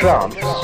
trance